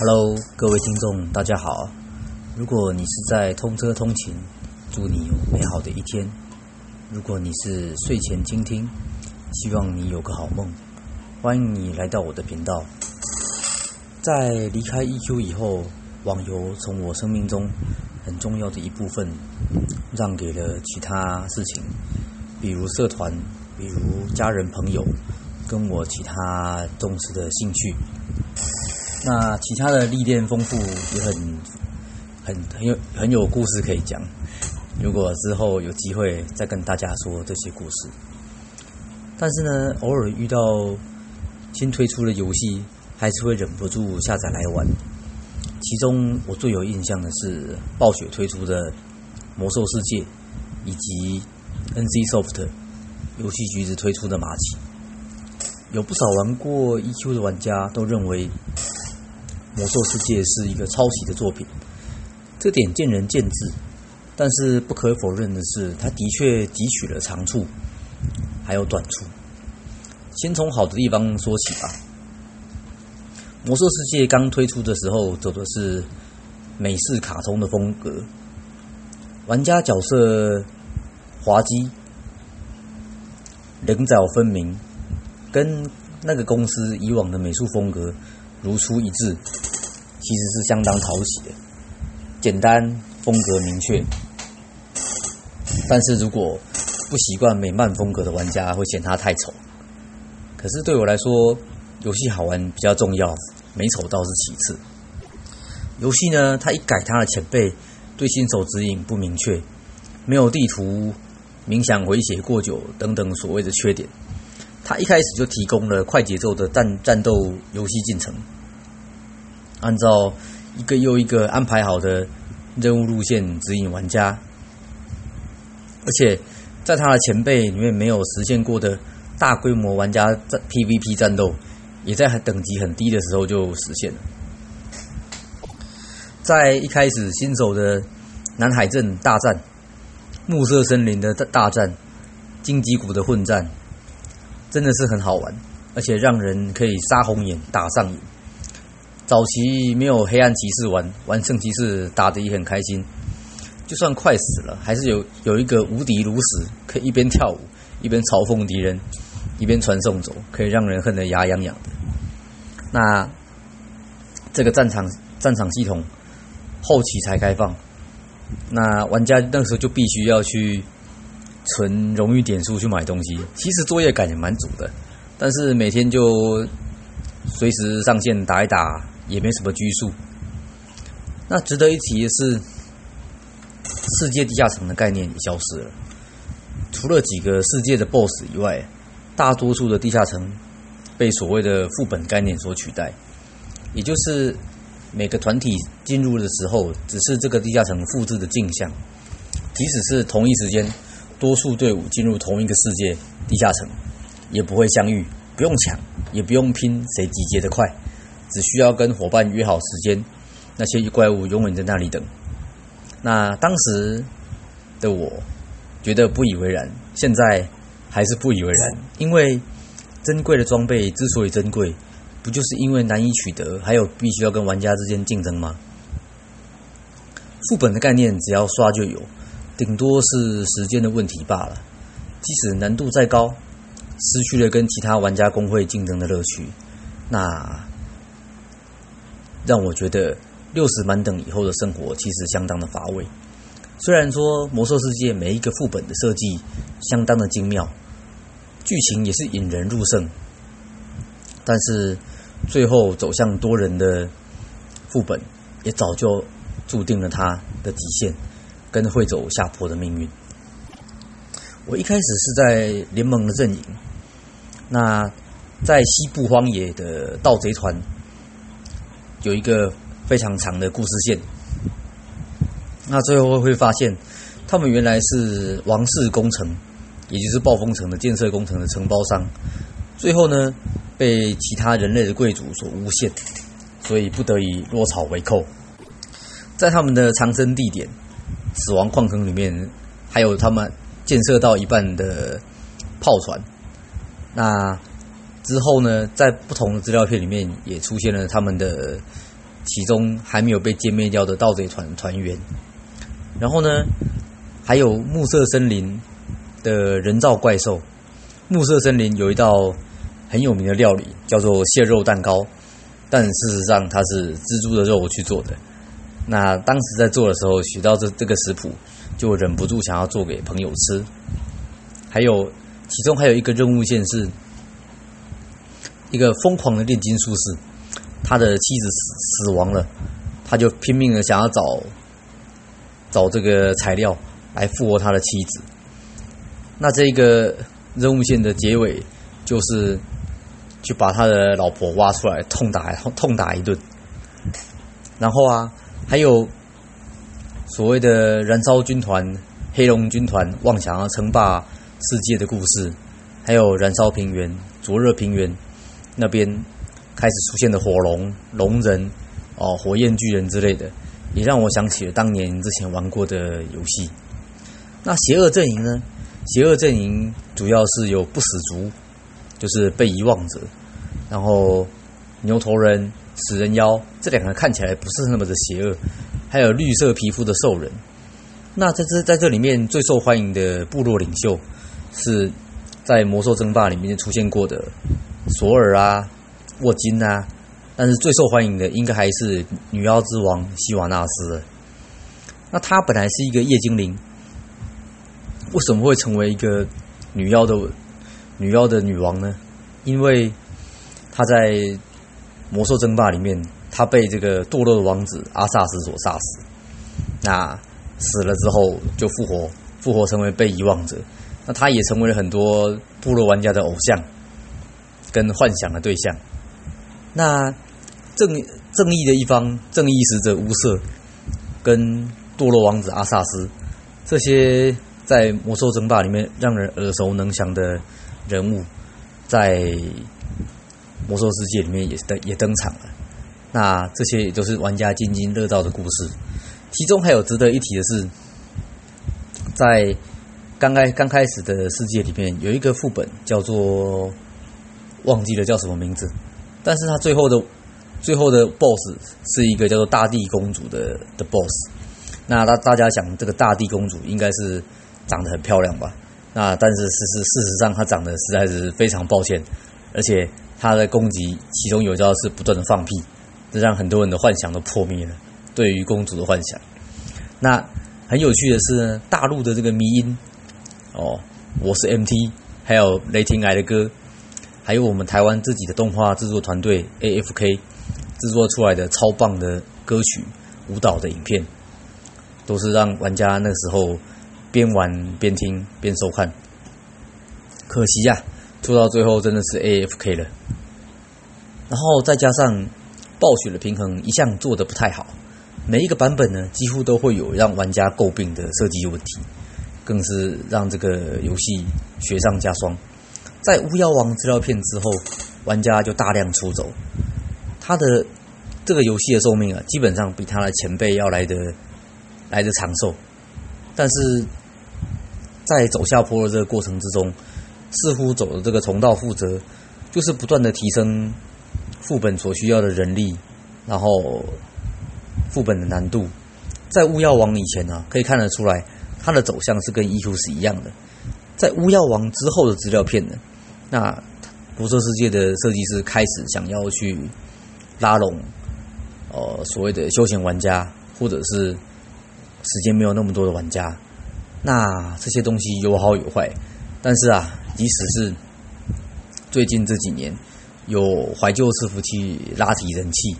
Hello，各位听众，大家好。如果你是在通车通勤，祝你有美好的一天；如果你是睡前倾听，希望你有个好梦。欢迎你来到我的频道。在离开 EQ 以后，网游从我生命中很重要的一部分，让给了其他事情，比如社团，比如家人朋友，跟我其他重视的兴趣。那其他的历练丰富，也很很很有很有故事可以讲。如果之后有机会再跟大家说这些故事，但是呢，偶尔遇到新推出的游戏，还是会忍不住下载来玩。其中我最有印象的是暴雪推出的《魔兽世界》，以及 NC Soft 游戏局子推出的《马奇》。有不少玩过 EQ 的玩家都认为。《魔兽世界》是一个抄袭的作品，这点见仁见智。但是不可否认的是，它的确汲取了长处，还有短处。先从好的地方说起吧。《魔兽世界》刚推出的时候，走的是美式卡通的风格，玩家角色滑稽、棱角分明，跟那个公司以往的美术风格。如出一辙，其实是相当讨喜的，简单风格明确。但是如果不习惯美漫风格的玩家会嫌它太丑。可是对我来说，游戏好玩比较重要，美丑倒是其次。游戏呢，它一改它的前辈对新手指引不明确，没有地图、冥想回血过久等等所谓的缺点。他一开始就提供了快节奏的战战斗游戏进程，按照一个又一个安排好的任务路线指引玩家，而且在他的前辈里面没有实现过的大规模玩家战 PVP 战斗，也在等级很低的时候就实现了。在一开始新手的南海镇大战、暮色森林的大战、荆棘谷的混战。真的是很好玩，而且让人可以杀红眼、打上瘾。早期没有黑暗骑士玩，玩圣骑士打得也很开心。就算快死了，还是有有一个无敌如石，可以一边跳舞一边嘲讽敌人，一边传送走，可以让人恨得牙痒痒的。那这个战场战场系统后期才开放，那玩家那时候就必须要去。存荣誉点数去买东西，其实作业感也蛮足的，但是每天就随时上线打一打，也没什么拘束。那值得一提的是，世界地下城的概念也消失了，除了几个世界的 BOSS 以外，大多数的地下城被所谓的副本概念所取代，也就是每个团体进入的时候，只是这个地下城复制的镜像，即使是同一时间。多数队伍进入同一个世界地下城，也不会相遇，不用抢，也不用拼谁集结的快，只需要跟伙伴约好时间，那些怪物永远在那里等。那当时的我觉得不以为然，现在还是不以为然，因为珍贵的装备之所以珍贵，不就是因为难以取得，还有必须要跟玩家之间竞争吗？副本的概念只要刷就有。顶多是时间的问题罢了。即使难度再高，失去了跟其他玩家工会竞争的乐趣，那让我觉得六十满等以后的生活其实相当的乏味。虽然说魔兽世界每一个副本的设计相当的精妙，剧情也是引人入胜，但是最后走向多人的副本也早就注定了它的极限。跟会走下坡的命运。我一开始是在联盟的阵营，那在西部荒野的盗贼团有一个非常长的故事线。那最后会发现，他们原来是王室工程，也就是暴风城的建设工程的承包商。最后呢，被其他人类的贵族所诬陷，所以不得已落草为寇，在他们的藏身地点。死亡矿坑里面还有他们建设到一半的炮船。那之后呢，在不同的资料片里面也出现了他们的其中还没有被歼灭掉的盗贼团团员。然后呢，还有暮色森林的人造怪兽。暮色森林有一道很有名的料理，叫做蟹肉蛋糕，但事实上它是蜘蛛的肉去做的。那当时在做的时候，学到这这个食谱，就忍不住想要做给朋友吃。还有，其中还有一个任务线是，一个疯狂的炼金术士，他的妻子死死亡了，他就拼命的想要找找这个材料来复活他的妻子。那这个任务线的结尾，就是去把他的老婆挖出来，痛打痛打一顿。然后啊。还有所谓的燃烧军团、黑龙军团妄想要称霸世界的故事，还有燃烧平原、灼热平原那边开始出现的火龙、龙人、哦火焰巨人之类的，也让我想起了当年之前玩过的游戏。那邪恶阵营呢？邪恶阵营主要是有不死族，就是被遗忘者，然后牛头人。死人妖这两个看起来不是那么的邪恶，还有绿色皮肤的兽人。那在这在这里面最受欢迎的部落领袖，是在魔兽争霸里面出现过的索尔啊、沃金啊。但是最受欢迎的应该还是女妖之王希瓦纳斯。那他本来是一个夜精灵，为什么会成为一个女妖的女妖的女王呢？因为他在。魔兽争霸里面，他被这个堕落的王子阿萨斯所杀死。那死了之后就复活，复活成为被遗忘者。那他也成为了很多部落玩家的偶像，跟幻想的对象。那正正义的一方，正义使者乌瑟，跟堕落王子阿萨斯，这些在魔兽争霸里面让人耳熟能详的人物，在。魔兽世界里面也登也登场了，那这些也都是玩家津津乐道的故事。其中还有值得一提的是，在刚开刚开始的世界里面，有一个副本叫做忘记了叫什么名字，但是它最后的最后的 BOSS 是一个叫做大地公主的的 BOSS。那大大家想，这个大地公主应该是长得很漂亮吧？那但是事实事实上，她长得实在是非常抱歉，而且。他的攻击，其中有一招是不断的放屁，这让很多人的幻想都破灭了。对于公主的幻想，那很有趣的是呢，大陆的这个迷音哦，我是 MT，还有雷霆来的歌，还有我们台湾自己的动画制作团队 AFK 制作出来的超棒的歌曲、舞蹈的影片，都是让玩家那时候边玩边听边收看。可惜呀。做到最后真的是 A F K 了，然后再加上暴雪的平衡一向做的不太好，每一个版本呢几乎都会有让玩家诟病的设计问题，更是让这个游戏雪上加霜。在巫妖王资料片之后，玩家就大量出走，他的这个游戏的寿命啊，基本上比他的前辈要来的来的长寿，但是在走下坡的这个过程之中。似乎走的这个重蹈覆辙，就是不断的提升副本所需要的人力，然后副本的难度。在巫妖王以前呢，可以看得出来，它的走向是跟 E.Q 是一样的。在巫妖王之后的资料片呢，那辐射世界的设计师开始想要去拉拢，呃，所谓的休闲玩家，或者是时间没有那么多的玩家。那这些东西有好有坏，但是啊。即使是最近这几年有怀旧伺服器拉提人气，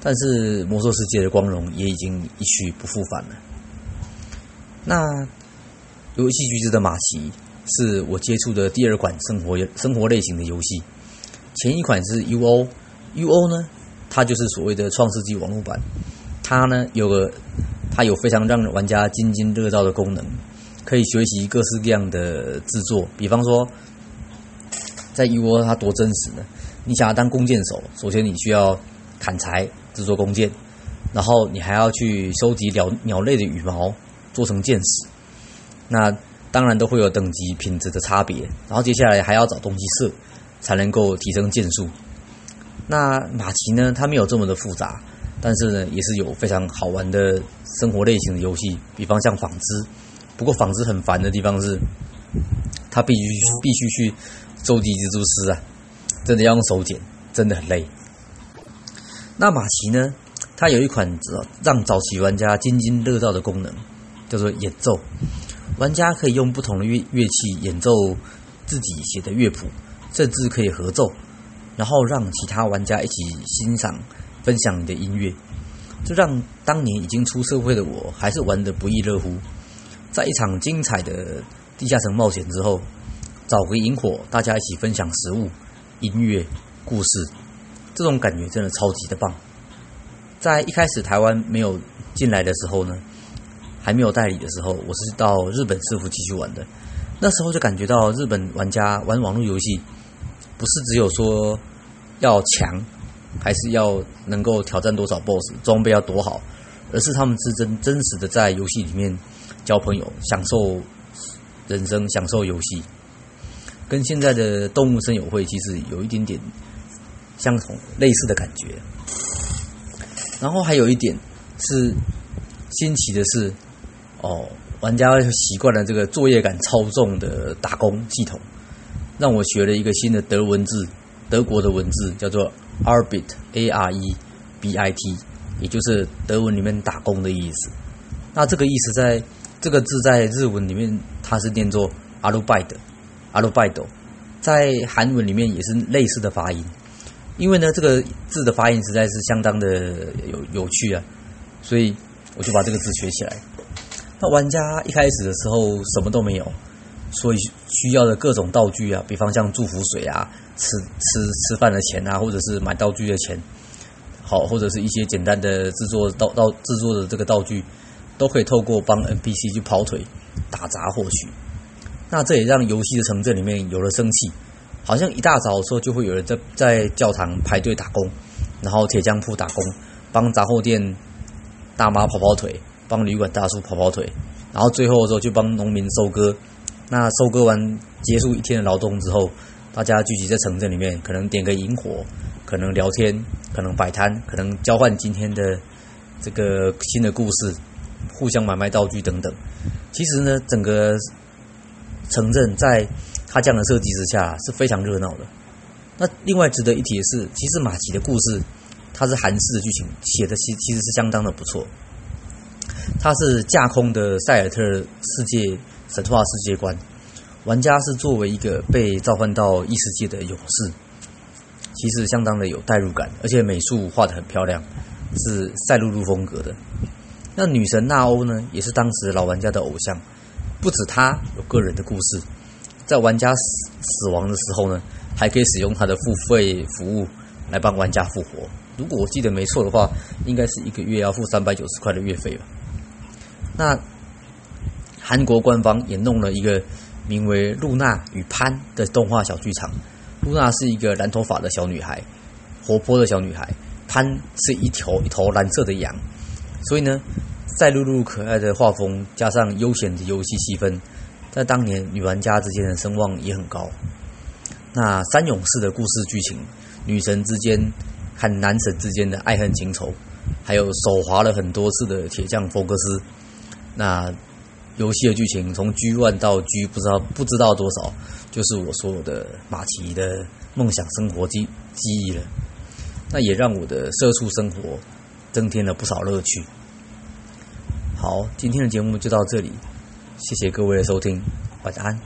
但是魔兽世界的光荣也已经一去不复返了。那游戏橘子的马奇是我接触的第二款生活生活类型的游戏，前一款是 UO，UO 呢，它就是所谓的创世纪网络版，它呢有个它有非常让玩家津津乐道的功能。可以学习各式各样的制作，比方说，在一窝它多真实呢？你想要当弓箭手，首先你需要砍柴制作弓箭，然后你还要去收集鸟鸟类的羽毛做成箭矢，那当然都会有等级品质的差别。然后接下来还要找东西射，才能够提升箭术。那马奇呢？它没有这么的复杂，但是呢，也是有非常好玩的生活类型的游戏，比方像纺织。不过纺织很烦的地方是，它必须必须去收集蜘蛛丝啊，真的要用手剪，真的很累。那马奇呢？它有一款让早期玩家津津乐道的功能，叫做演奏。玩家可以用不同的乐乐器演奏自己写的乐谱，甚至可以合奏，然后让其他玩家一起欣赏、分享你的音乐。这让当年已经出社会的我，还是玩得不亦乐乎。在一场精彩的地下城冒险之后，找回萤火，大家一起分享食物、音乐、故事，这种感觉真的超级的棒。在一开始台湾没有进来的时候呢，还没有代理的时候，我是到日本师傅继续玩的。那时候就感觉到日本玩家玩网络游戏，不是只有说要强，还是要能够挑战多少 BOSS，装备要多好，而是他们是真真实的在游戏里面交朋友，享受人生，享受游戏，跟现在的动物森友会其实有一点点相同类似的感觉。然后还有一点是新奇的是，哦，玩家习惯了这个作业感超重的打工系统，让我学了一个新的德文字，德国的文字叫做 Arbit A R E B I T，也就是德文里面打工的意思。那这个意思在这个字在日文里面它是念作 Arbeit，Arbeit，在韩文里面也是类似的发音。因为呢，这个字的发音实在是相当的有有趣啊，所以我就把这个字学起来。那玩家一开始的时候什么都没有，所以需要的各种道具啊，比方像祝福水啊、吃吃吃饭的钱啊，或者是买道具的钱，好，或者是一些简单的制作道道制作的这个道具，都可以透过帮 NPC 去跑腿打杂获取。那这也让游戏的城镇里面有了生气。好像一大早的时候就会有人在在教堂排队打工，然后铁匠铺打工，帮杂货店大妈跑跑腿，帮旅馆大叔跑跑腿，然后最后的时候就帮农民收割。那收割完结束一天的劳动之后，大家聚集在城镇里面，可能点个萤火，可能聊天，可能摆摊，可能交换今天的这个新的故事，互相买卖道具等等。其实呢，整个城镇在。他这样的设计之下是非常热闹的。那另外值得一提的是，其实马奇的故事，它是韩式的剧情，写的其其实是相当的不错。它是架空的塞尔特世界神话世界观，玩家是作为一个被召唤到异世界的勇士，其实相当的有代入感，而且美术画的很漂亮，是赛璐璐风格的。那女神娜欧呢，也是当时老玩家的偶像，不止她有个人的故事。在玩家死死亡的时候呢，还可以使用她的付费服务来帮玩家复活。如果我记得没错的话，应该是一个月要付三百九十块的月费吧。那韩国官方也弄了一个名为《露娜与潘》的动画小剧场。露娜是一个蓝头发的小女孩，活泼的小女孩；潘是一条一头蓝色的羊。所以呢，赛璐璐可爱的画风加上悠闲的游戏气氛。在当年，女玩家之间的声望也很高。那三勇士的故事剧情，女神之间和男神之间的爱恨情仇，还有手滑了很多次的铁匠福克斯。那游戏的剧情从 G 万到 G 不知道不知道多少，就是我所有的马奇的梦想生活记记忆了。那也让我的社畜生活增添了不少乐趣。好，今天的节目就到这里。谢谢各位的收听，晚安。